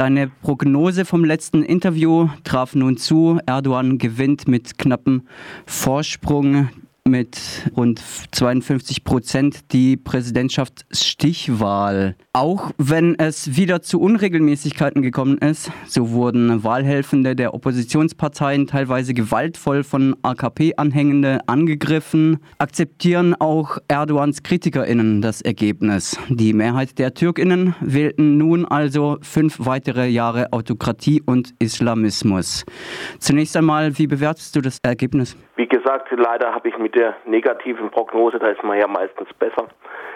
Deine Prognose vom letzten Interview traf nun zu. Erdogan gewinnt mit knappem Vorsprung mit rund 52 Prozent die Präsidentschaftsstichwahl. Auch wenn es wieder zu Unregelmäßigkeiten gekommen ist, so wurden Wahlhelfende der Oppositionsparteien teilweise gewaltvoll von AKP-Anhängende angegriffen, akzeptieren auch Erdogans KritikerInnen das Ergebnis. Die Mehrheit der TürkInnen wählten nun also fünf weitere Jahre Autokratie und Islamismus. Zunächst einmal, wie bewertest du das Ergebnis? Wie gesagt, leider habe ich mit der negativen Prognose, da ist man ja meistens besser,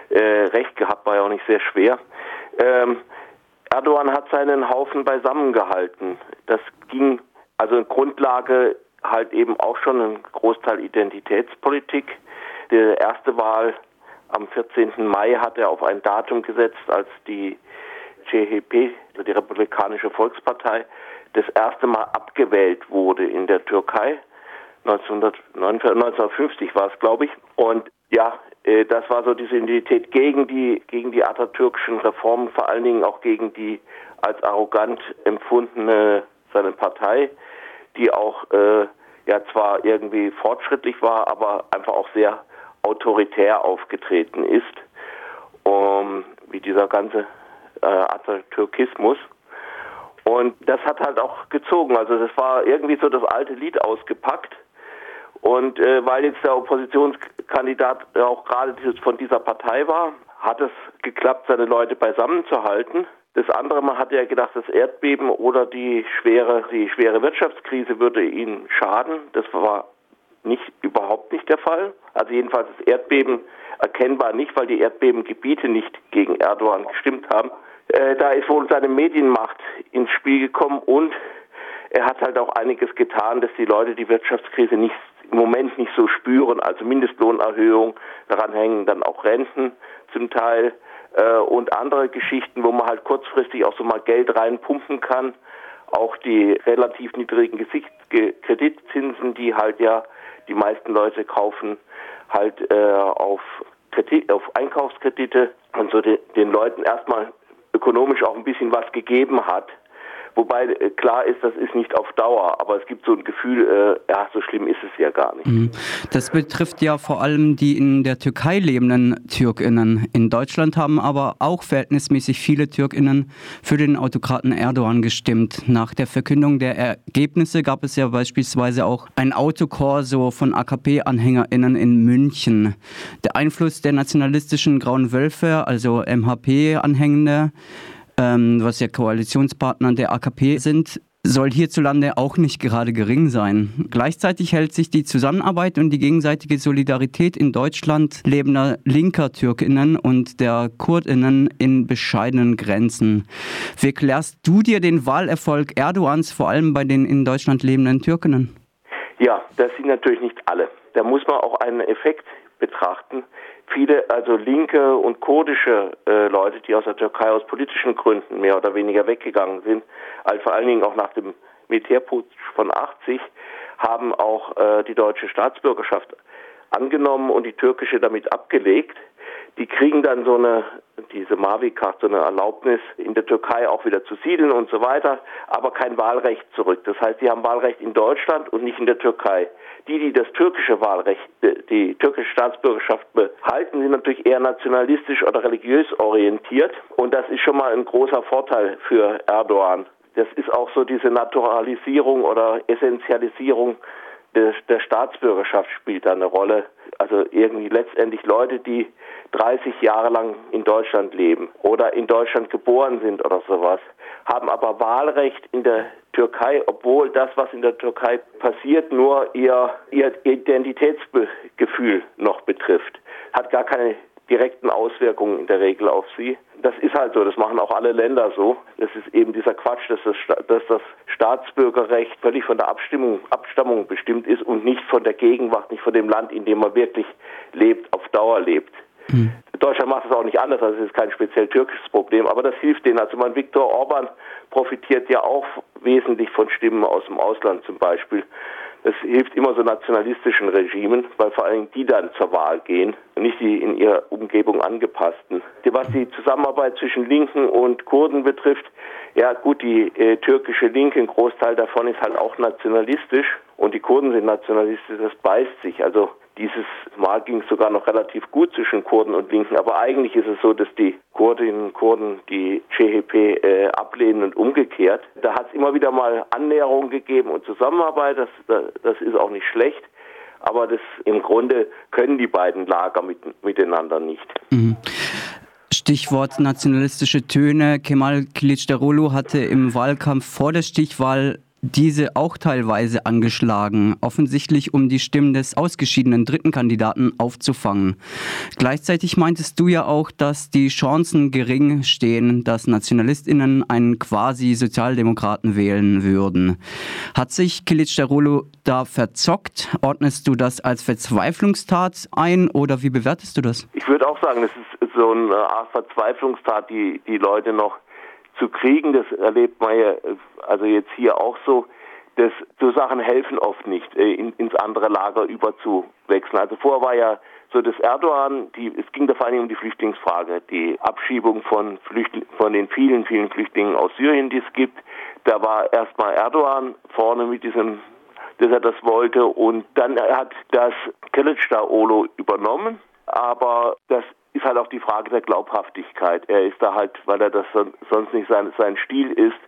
äh, recht gehabt, war ja auch nicht sehr schwer. Ähm, Erdogan hat seinen Haufen beisammengehalten. Das ging, also in Grundlage halt eben auch schon ein Großteil Identitätspolitik. Die erste Wahl am 14. Mai hat er auf ein Datum gesetzt, als die CHP, also die Republikanische Volkspartei, das erste Mal abgewählt wurde in der Türkei. 1950 war es, glaube ich. Und ja, äh, das war so diese Identität gegen die, gegen die atatürkischen Reformen, vor allen Dingen auch gegen die als arrogant empfundene seine Partei, die auch äh, ja zwar irgendwie fortschrittlich war, aber einfach auch sehr autoritär aufgetreten ist, um, wie dieser ganze äh, Atatürkismus. Und das hat halt auch gezogen. Also das war irgendwie so das alte Lied ausgepackt. Und äh, weil jetzt der Oppositionskandidat auch gerade von dieser Partei war, hat es geklappt, seine Leute beisammen zu halten. Das andere, man hatte ja gedacht, das Erdbeben oder die schwere, die schwere Wirtschaftskrise würde ihnen schaden. Das war nicht, überhaupt nicht der Fall. Also jedenfalls das Erdbeben erkennbar nicht, weil die Erdbebengebiete nicht gegen Erdogan gestimmt haben. Äh, da ist wohl seine Medienmacht ins Spiel gekommen und er hat halt auch einiges getan, dass die Leute die Wirtschaftskrise nicht im Moment nicht so spüren. Also Mindestlohnerhöhung, daran hängen dann auch Renten zum Teil äh, und andere Geschichten, wo man halt kurzfristig auch so mal Geld reinpumpen kann. Auch die relativ niedrigen Gesicht Kreditzinsen, die halt ja die meisten Leute kaufen, halt äh, auf, Kredit, auf Einkaufskredite und so de, den Leuten erstmal ökonomisch auch ein bisschen was gegeben hat. Wobei äh, klar ist, das ist nicht auf Dauer, aber es gibt so ein Gefühl, äh, ja, so schlimm ist es ja gar nicht. Mhm. Das betrifft ja vor allem die in der Türkei lebenden Türkinnen. In Deutschland haben aber auch verhältnismäßig viele Türkinnen für den Autokraten Erdogan gestimmt. Nach der Verkündung der Ergebnisse gab es ja beispielsweise auch ein Autokorso von AKP-AnhängerInnen in München. Der Einfluss der nationalistischen Grauen Wölfe, also MHP-Anhängende, ähm, was ja Koalitionspartner der AKP sind, soll hierzulande auch nicht gerade gering sein. Gleichzeitig hält sich die Zusammenarbeit und die gegenseitige Solidarität in Deutschland lebender linker Türkinnen und der Kurdinnen in bescheidenen Grenzen. Wie erklärst du dir den Wahlerfolg Erdogans vor allem bei den in Deutschland lebenden Türkinnen? Ja, das sind natürlich nicht alle. Da muss man auch einen Effekt betrachten viele, also linke und kurdische äh, Leute, die aus der Türkei aus politischen Gründen mehr oder weniger weggegangen sind, also vor allen Dingen auch nach dem Militärputsch von 80, haben auch äh, die deutsche Staatsbürgerschaft angenommen und die türkische damit abgelegt. Die kriegen dann so eine, diese Mavi-Card, so eine Erlaubnis, in der Türkei auch wieder zu siedeln und so weiter, aber kein Wahlrecht zurück. Das heißt, sie haben Wahlrecht in Deutschland und nicht in der Türkei. Die, die das türkische Wahlrecht, die türkische Staatsbürgerschaft behalten, sind natürlich eher nationalistisch oder religiös orientiert. Und das ist schon mal ein großer Vorteil für Erdogan. Das ist auch so diese Naturalisierung oder Essentialisierung der Staatsbürgerschaft spielt da eine Rolle. Also irgendwie letztendlich Leute, die 30 Jahre lang in Deutschland leben oder in Deutschland geboren sind oder sowas, haben aber Wahlrecht in der Türkei, obwohl das, was in der Türkei passiert, nur ihr, ihr Identitätsgefühl noch betrifft. Hat gar keine direkten Auswirkungen in der Regel auf sie. Das ist halt so, das machen auch alle Länder so. Das ist eben dieser Quatsch, dass das, dass das Staatsbürgerrecht völlig von der Abstimmung, Abstammung bestimmt ist und nicht von der Gegenwart, nicht von dem Land, in dem man wirklich lebt, auf Dauer lebt. Mhm. Deutschland macht das auch nicht anders, also es ist kein speziell türkisches Problem, aber das hilft denen. Also mein Viktor Orban profitiert ja auch wesentlich von Stimmen aus dem Ausland zum Beispiel. Das hilft immer so nationalistischen Regimen, weil vor allem die dann zur Wahl gehen und nicht die in ihrer Umgebung angepassten. Was die Zusammenarbeit zwischen Linken und Kurden betrifft, ja gut, die äh, türkische Linke, ein Großteil davon ist halt auch nationalistisch und die Kurden sind nationalistisch, das beißt sich. Also dieses Mal ging es sogar noch relativ gut zwischen Kurden und Linken, aber eigentlich ist es so, dass die Kurdinnen und Kurden die CHP äh, ablehnen und umgekehrt. Da hat es immer wieder mal Annäherungen gegeben und Zusammenarbeit, das, das ist auch nicht schlecht. Aber das im Grunde können die beiden Lager mit, miteinander nicht. Mhm. Stichwort nationalistische Töne. Kemal Kilicdaroglu hatte im Wahlkampf vor der Stichwahl diese auch teilweise angeschlagen, offensichtlich um die Stimmen des ausgeschiedenen dritten Kandidaten aufzufangen. Gleichzeitig meintest du ja auch, dass die Chancen gering stehen, dass Nationalistinnen einen quasi Sozialdemokraten wählen würden. Hat sich Kilic Darolo da verzockt? Ordnest du das als Verzweiflungstat ein oder wie bewertest du das? Ich würde auch sagen, das ist so eine Art Verzweiflungstat, die die Leute noch zu kriegen. Das erlebt man ja also jetzt hier auch so. dass so Sachen helfen oft nicht, äh, in, ins andere Lager überzuwechseln. Also vorher war ja so, dass Erdogan, die, es ging da vor allem um die Flüchtlingsfrage, die Abschiebung von, Flüchtling, von den vielen, vielen Flüchtlingen aus Syrien, die es gibt. Da war erstmal Erdogan vorne mit diesem, dass er das wollte und dann hat das Kılıçdaroğlu übernommen, aber das ist halt auch die Frage der Glaubhaftigkeit. Er ist da halt, weil er das sonst nicht sein, sein Stil ist,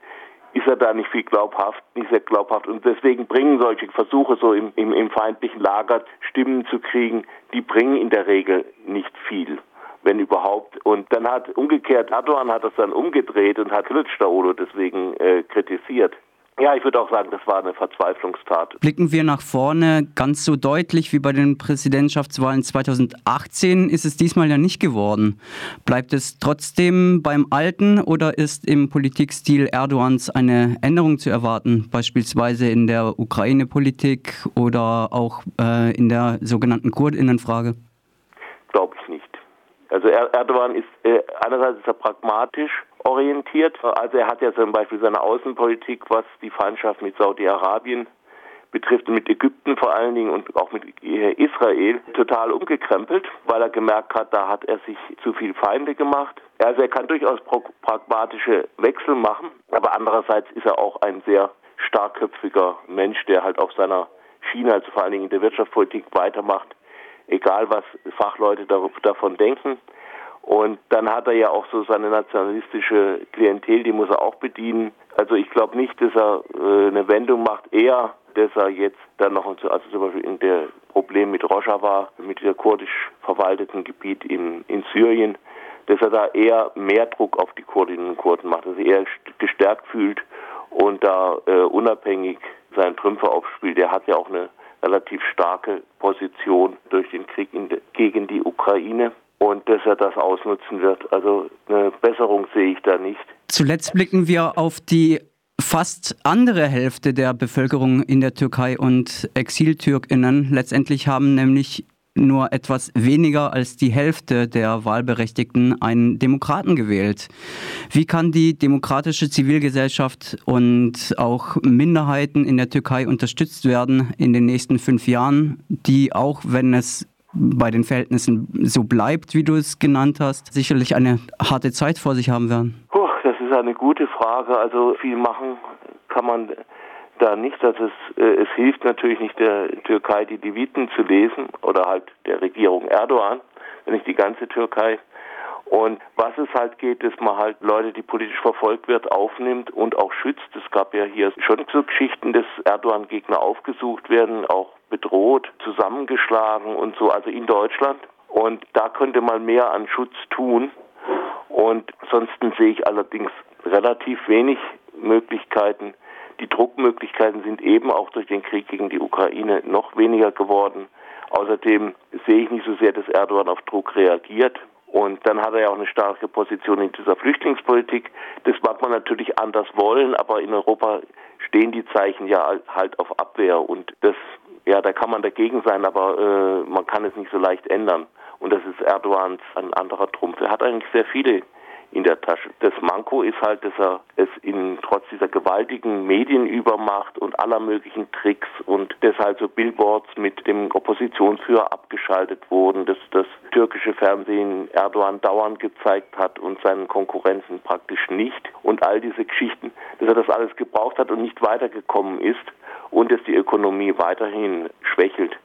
ist er da nicht viel glaubhaft, nicht sehr glaubhaft. Und deswegen bringen solche Versuche, so im, im, im feindlichen Lager Stimmen zu kriegen, die bringen in der Regel nicht viel wenn überhaupt. Und dann hat umgekehrt Erdogan hat das dann umgedreht und hat Kılıçdaroğlu deswegen äh, kritisiert. Ja, ich würde auch sagen, das war eine Verzweiflungstat. Blicken wir nach vorne, ganz so deutlich wie bei den Präsidentschaftswahlen 2018 ist es diesmal ja nicht geworden. Bleibt es trotzdem beim Alten oder ist im Politikstil Erdogans eine Änderung zu erwarten, beispielsweise in der Ukraine-Politik oder auch äh, in der sogenannten Kurdinnenfrage? Glaube ich nicht. Also Erdogan ist äh, einerseits ist er pragmatisch orientiert. Also er hat ja zum Beispiel seine Außenpolitik, was die Feindschaft mit Saudi-Arabien betrifft, mit Ägypten vor allen Dingen und auch mit Israel total umgekrempelt, weil er gemerkt hat, da hat er sich zu viel Feinde gemacht. Also er kann durchaus pragmatische Wechsel machen, aber andererseits ist er auch ein sehr starkköpfiger Mensch, der halt auf seiner Schiene, also vor allen Dingen in der Wirtschaftspolitik weitermacht, egal was Fachleute davon denken. Und dann hat er ja auch so seine nationalistische Klientel, die muss er auch bedienen. Also ich glaube nicht, dass er äh, eine Wendung macht, eher, dass er jetzt dann noch, also zum Beispiel in der Problem mit Rojava, mit der kurdisch verwalteten Gebiet in, in Syrien, dass er da eher mehr Druck auf die Kurdinnen und Kurden macht, dass er eher gestärkt fühlt und da äh, unabhängig seinen Trümpfe aufspielt. Er hat ja auch eine relativ starke Position durch den Krieg de, gegen die Ukraine und dass er das ausnutzen wird. Also eine Besserung sehe ich da nicht. Zuletzt blicken wir auf die fast andere Hälfte der Bevölkerung in der Türkei und Exiltürkinnen. Letztendlich haben nämlich nur etwas weniger als die Hälfte der Wahlberechtigten einen Demokraten gewählt. Wie kann die demokratische Zivilgesellschaft und auch Minderheiten in der Türkei unterstützt werden in den nächsten fünf Jahren, die auch wenn es bei den Verhältnissen so bleibt, wie du es genannt hast, sicherlich eine harte Zeit vor sich haben werden? Puh, das ist eine gute Frage. Also viel machen kann man da nicht. Also es, äh, es hilft natürlich nicht der Türkei, die Leviten zu lesen oder halt der Regierung Erdogan, wenn nicht die ganze Türkei. Und was es halt geht, dass man halt Leute, die politisch verfolgt wird, aufnimmt und auch schützt. Es gab ja hier schon so Geschichten, dass Erdogan-Gegner aufgesucht werden, auch bedroht, zusammengeschlagen und so, also in Deutschland. Und da könnte man mehr an Schutz tun. Und ansonsten sehe ich allerdings relativ wenig Möglichkeiten. Die Druckmöglichkeiten sind eben auch durch den Krieg gegen die Ukraine noch weniger geworden. Außerdem sehe ich nicht so sehr, dass Erdogan auf Druck reagiert. Und dann hat er ja auch eine starke Position in dieser Flüchtlingspolitik. Das mag man natürlich anders wollen, aber in Europa stehen die Zeichen ja halt auf Abwehr und das, ja, da kann man dagegen sein, aber äh, man kann es nicht so leicht ändern. Und das ist Erdogans ein anderer Trumpf. Er hat eigentlich sehr viele in der Tasche. Das Manko ist halt, dass er es in trotz dieser Gewalt gewaltigen Medienübermacht und aller möglichen Tricks und deshalb so Billboards mit dem Oppositionsführer abgeschaltet wurden, dass das türkische Fernsehen Erdogan dauernd gezeigt hat und seinen Konkurrenten praktisch nicht und all diese Geschichten, dass er das alles gebraucht hat und nicht weitergekommen ist und dass die Ökonomie weiterhin schwächelt.